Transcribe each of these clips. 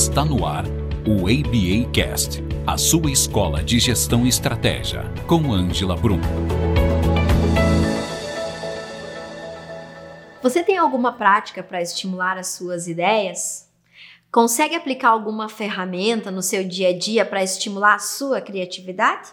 Está no ar o ABA Cast, a sua escola de gestão e estratégia, com Ângela Brum. Você tem alguma prática para estimular as suas ideias? Consegue aplicar alguma ferramenta no seu dia a dia para estimular a sua criatividade?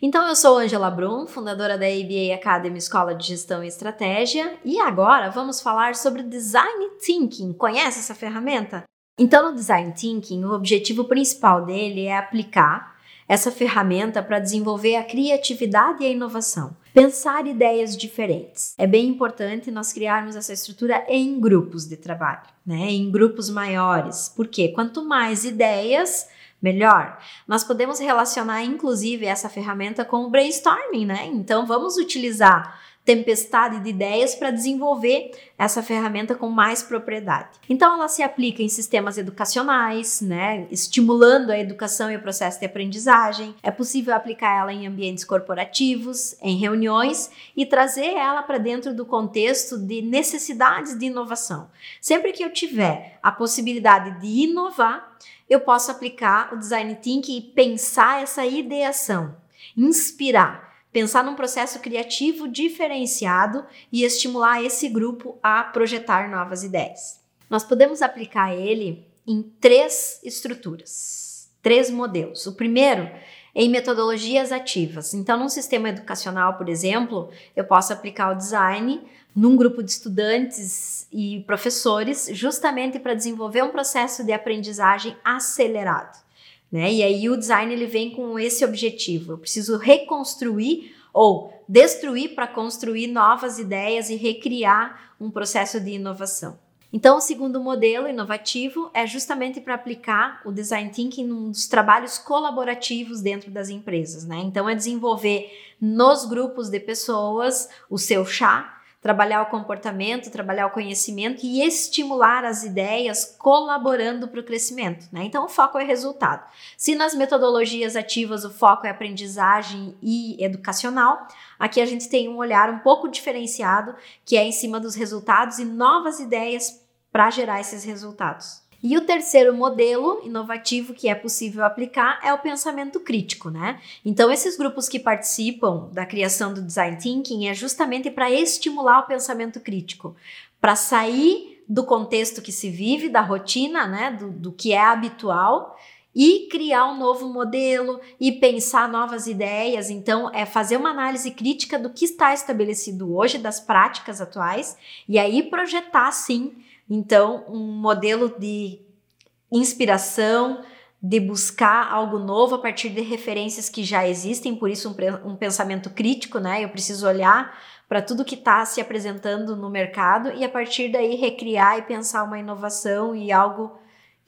Então, eu sou Angela Brum, fundadora da ABA Academy Escola de Gestão e Estratégia, e agora vamos falar sobre Design Thinking. Conhece essa ferramenta? Então, no Design Thinking, o objetivo principal dele é aplicar essa ferramenta para desenvolver a criatividade e a inovação. Pensar ideias diferentes. É bem importante nós criarmos essa estrutura em grupos de trabalho, né? Em grupos maiores. Porque quanto mais ideias, melhor. Nós podemos relacionar, inclusive, essa ferramenta com o brainstorming, né? Então, vamos utilizar tempestade de ideias para desenvolver essa ferramenta com mais propriedade. Então, ela se aplica em sistemas educacionais, né? Estimulando a educação e o processo de aprendizagem. É possível aplicar ela em ambientes corporativos, em reuniões e trazer ela para dentro do contexto de necessidades de inovação. Sempre que eu tiver a possibilidade de inovar, eu posso aplicar o design thinking e pensar essa ideação, inspirar, pensar num processo criativo diferenciado e estimular esse grupo a projetar novas ideias. Nós podemos aplicar ele em três estruturas, três modelos. O primeiro em metodologias ativas. Então, num sistema educacional, por exemplo, eu posso aplicar o design num grupo de estudantes e professores, justamente para desenvolver um processo de aprendizagem acelerado. Né? E aí o design ele vem com esse objetivo. Eu preciso reconstruir ou destruir para construir novas ideias e recriar um processo de inovação. Então, o segundo modelo inovativo é justamente para aplicar o design thinking nos trabalhos colaborativos dentro das empresas, né? Então, é desenvolver nos grupos de pessoas o seu chá, trabalhar o comportamento, trabalhar o conhecimento e estimular as ideias colaborando para o crescimento. Né? Então, o foco é resultado. Se nas metodologias ativas o foco é aprendizagem e educacional, aqui a gente tem um olhar um pouco diferenciado, que é em cima dos resultados e novas ideias para gerar esses resultados. E o terceiro modelo inovativo que é possível aplicar é o pensamento crítico, né? Então, esses grupos que participam da criação do design thinking é justamente para estimular o pensamento crítico, para sair do contexto que se vive, da rotina, né? Do, do que é habitual e criar um novo modelo e pensar novas ideias. Então, é fazer uma análise crítica do que está estabelecido hoje, das práticas atuais, e aí projetar sim então, um modelo de inspiração, de buscar algo novo a partir de referências que já existem, por isso um, um pensamento crítico, né? Eu preciso olhar para tudo que está se apresentando no mercado e a partir daí recriar e pensar uma inovação e algo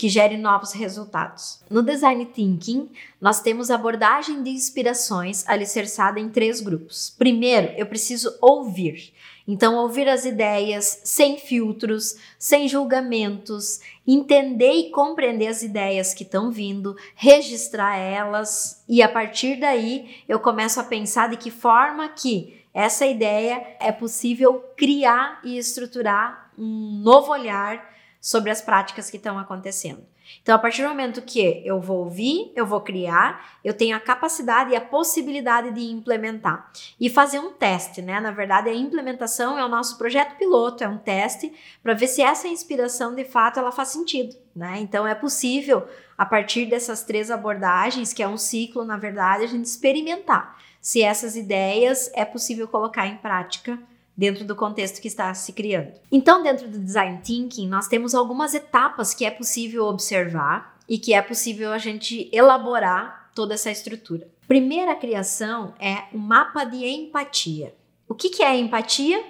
que gere novos resultados. No design thinking, nós temos abordagem de inspirações alicerçada em três grupos. Primeiro, eu preciso ouvir. Então, ouvir as ideias sem filtros, sem julgamentos, entender e compreender as ideias que estão vindo, registrar elas e a partir daí eu começo a pensar de que forma que essa ideia é possível criar e estruturar um novo olhar sobre as práticas que estão acontecendo. Então, a partir do momento que eu vou ouvir, eu vou criar, eu tenho a capacidade e a possibilidade de implementar e fazer um teste, né? Na verdade, a implementação é o nosso projeto piloto, é um teste para ver se essa inspiração de fato ela faz sentido, né? Então, é possível a partir dessas três abordagens, que é um ciclo, na verdade, a gente experimentar se essas ideias é possível colocar em prática dentro do contexto que está se criando. Então, dentro do design thinking, nós temos algumas etapas que é possível observar e que é possível a gente elaborar toda essa estrutura. Primeira criação é o mapa de empatia. O que, que é empatia?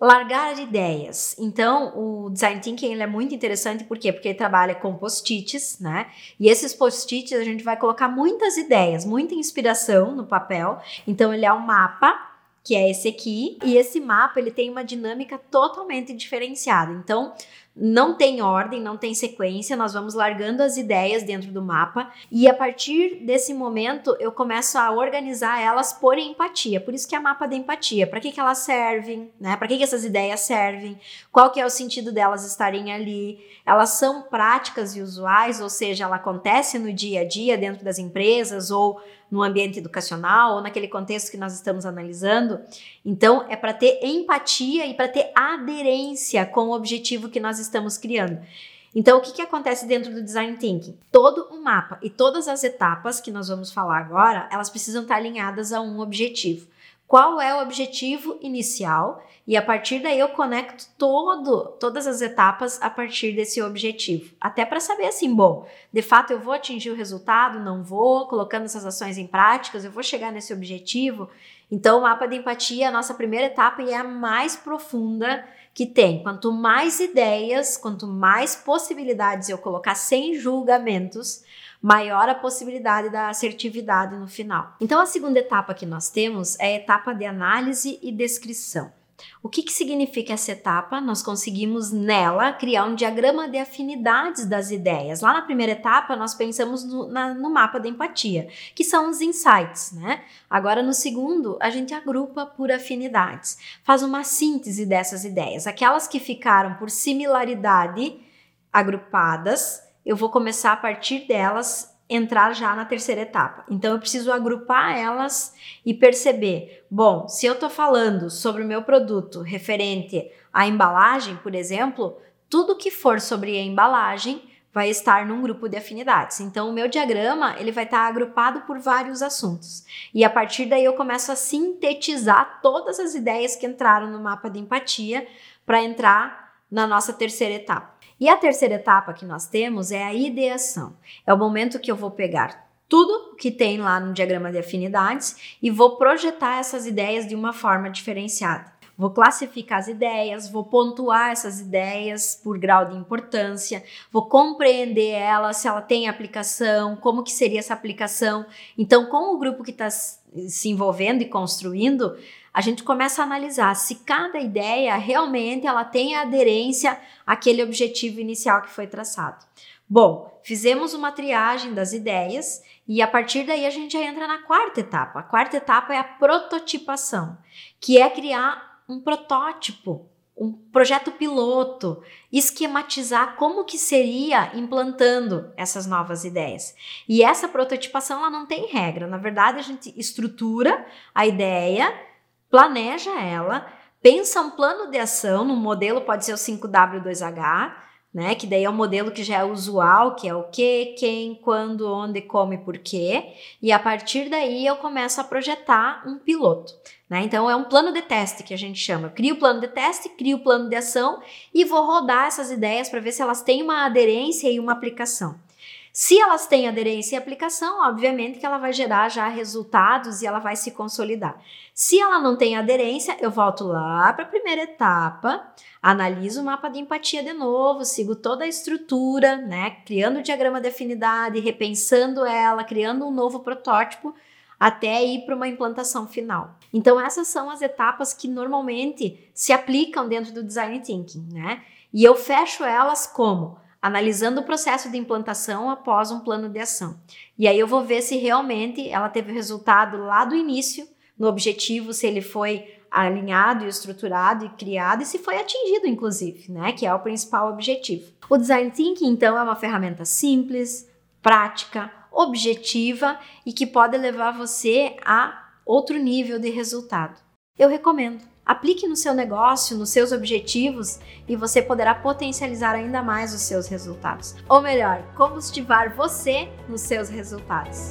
Largar ideias. Então, o design thinking é muito interessante por quê? Porque ele trabalha com post-its, né? E esses post-its a gente vai colocar muitas ideias, muita inspiração no papel. Então, ele é um mapa que é esse aqui, e esse mapa ele tem uma dinâmica totalmente diferenciada. Então, não tem ordem, não tem sequência, nós vamos largando as ideias dentro do mapa e a partir desse momento eu começo a organizar elas por empatia. Por isso que é mapa da empatia. Para que, que elas servem, né? Para que, que essas ideias servem? Qual que é o sentido delas estarem ali? Elas são práticas e usuais, ou seja, ela acontece no dia a dia dentro das empresas ou no ambiente educacional ou naquele contexto que nós estamos analisando. Então, é para ter empatia e para ter aderência com o objetivo que nós estamos criando. Então, o que, que acontece dentro do design thinking? Todo o mapa e todas as etapas que nós vamos falar agora, elas precisam estar alinhadas a um objetivo qual é o objetivo inicial e a partir daí eu conecto todo, todas as etapas a partir desse objetivo. Até para saber assim, bom, de fato eu vou atingir o resultado, não vou, colocando essas ações em práticas, eu vou chegar nesse objetivo. Então, o mapa de empatia é a nossa primeira etapa e é a mais profunda que tem. Quanto mais ideias, quanto mais possibilidades eu colocar sem julgamentos, maior a possibilidade da assertividade no final. Então, a segunda etapa que nós temos é a etapa de análise e descrição. O que, que significa essa etapa? Nós conseguimos nela criar um diagrama de afinidades das ideias. Lá na primeira etapa, nós pensamos no, na, no mapa da empatia, que são os insights, né? Agora, no segundo, a gente agrupa por afinidades, faz uma síntese dessas ideias. Aquelas que ficaram por similaridade agrupadas eu vou começar a partir delas entrar já na terceira etapa. Então eu preciso agrupar elas e perceber, bom, se eu estou falando sobre o meu produto referente à embalagem, por exemplo, tudo que for sobre a embalagem vai estar num grupo de afinidades. Então o meu diagrama, ele vai estar agrupado por vários assuntos. E a partir daí eu começo a sintetizar todas as ideias que entraram no mapa de empatia para entrar na nossa terceira etapa. E a terceira etapa que nós temos é a ideação. É o momento que eu vou pegar tudo que tem lá no diagrama de afinidades e vou projetar essas ideias de uma forma diferenciada. Vou classificar as ideias, vou pontuar essas ideias por grau de importância, vou compreender ela, se ela tem aplicação, como que seria essa aplicação. Então, com o grupo que está se envolvendo e construindo, a gente começa a analisar se cada ideia realmente ela tem aderência àquele objetivo inicial que foi traçado. Bom, fizemos uma triagem das ideias e a partir daí a gente já entra na quarta etapa. A quarta etapa é a prototipação, que é criar um protótipo, um projeto piloto, esquematizar como que seria implantando essas novas ideias. E essa prototipação ela não tem regra, na verdade a gente estrutura a ideia planeja ela, pensa um plano de ação, no modelo pode ser o 5W2H, né? Que daí é o um modelo que já é usual, que é o que, quem, quando, onde, como e porquê. E a partir daí eu começo a projetar um piloto. Né? Então é um plano de teste que a gente chama. Eu crio o plano de teste, crio o plano de ação e vou rodar essas ideias para ver se elas têm uma aderência e uma aplicação. Se elas têm aderência e aplicação, obviamente que ela vai gerar já resultados e ela vai se consolidar. Se ela não tem aderência, eu volto lá para a primeira etapa, analiso o mapa de empatia de novo, sigo toda a estrutura, né, criando o diagrama de afinidade, repensando ela, criando um novo protótipo até ir para uma implantação final. Então essas são as etapas que normalmente se aplicam dentro do design thinking, né? E eu fecho elas como analisando o processo de implantação após um plano de ação. E aí eu vou ver se realmente ela teve resultado lá do início, no objetivo, se ele foi alinhado e estruturado e criado e se foi atingido, inclusive, né? Que é o principal objetivo. O design thinking, então, é uma ferramenta simples, prática, objetiva e que pode levar você a outro nível de resultado. Eu recomendo. Aplique no seu negócio, nos seus objetivos e você poderá potencializar ainda mais os seus resultados. Ou melhor, combustívar você nos seus resultados.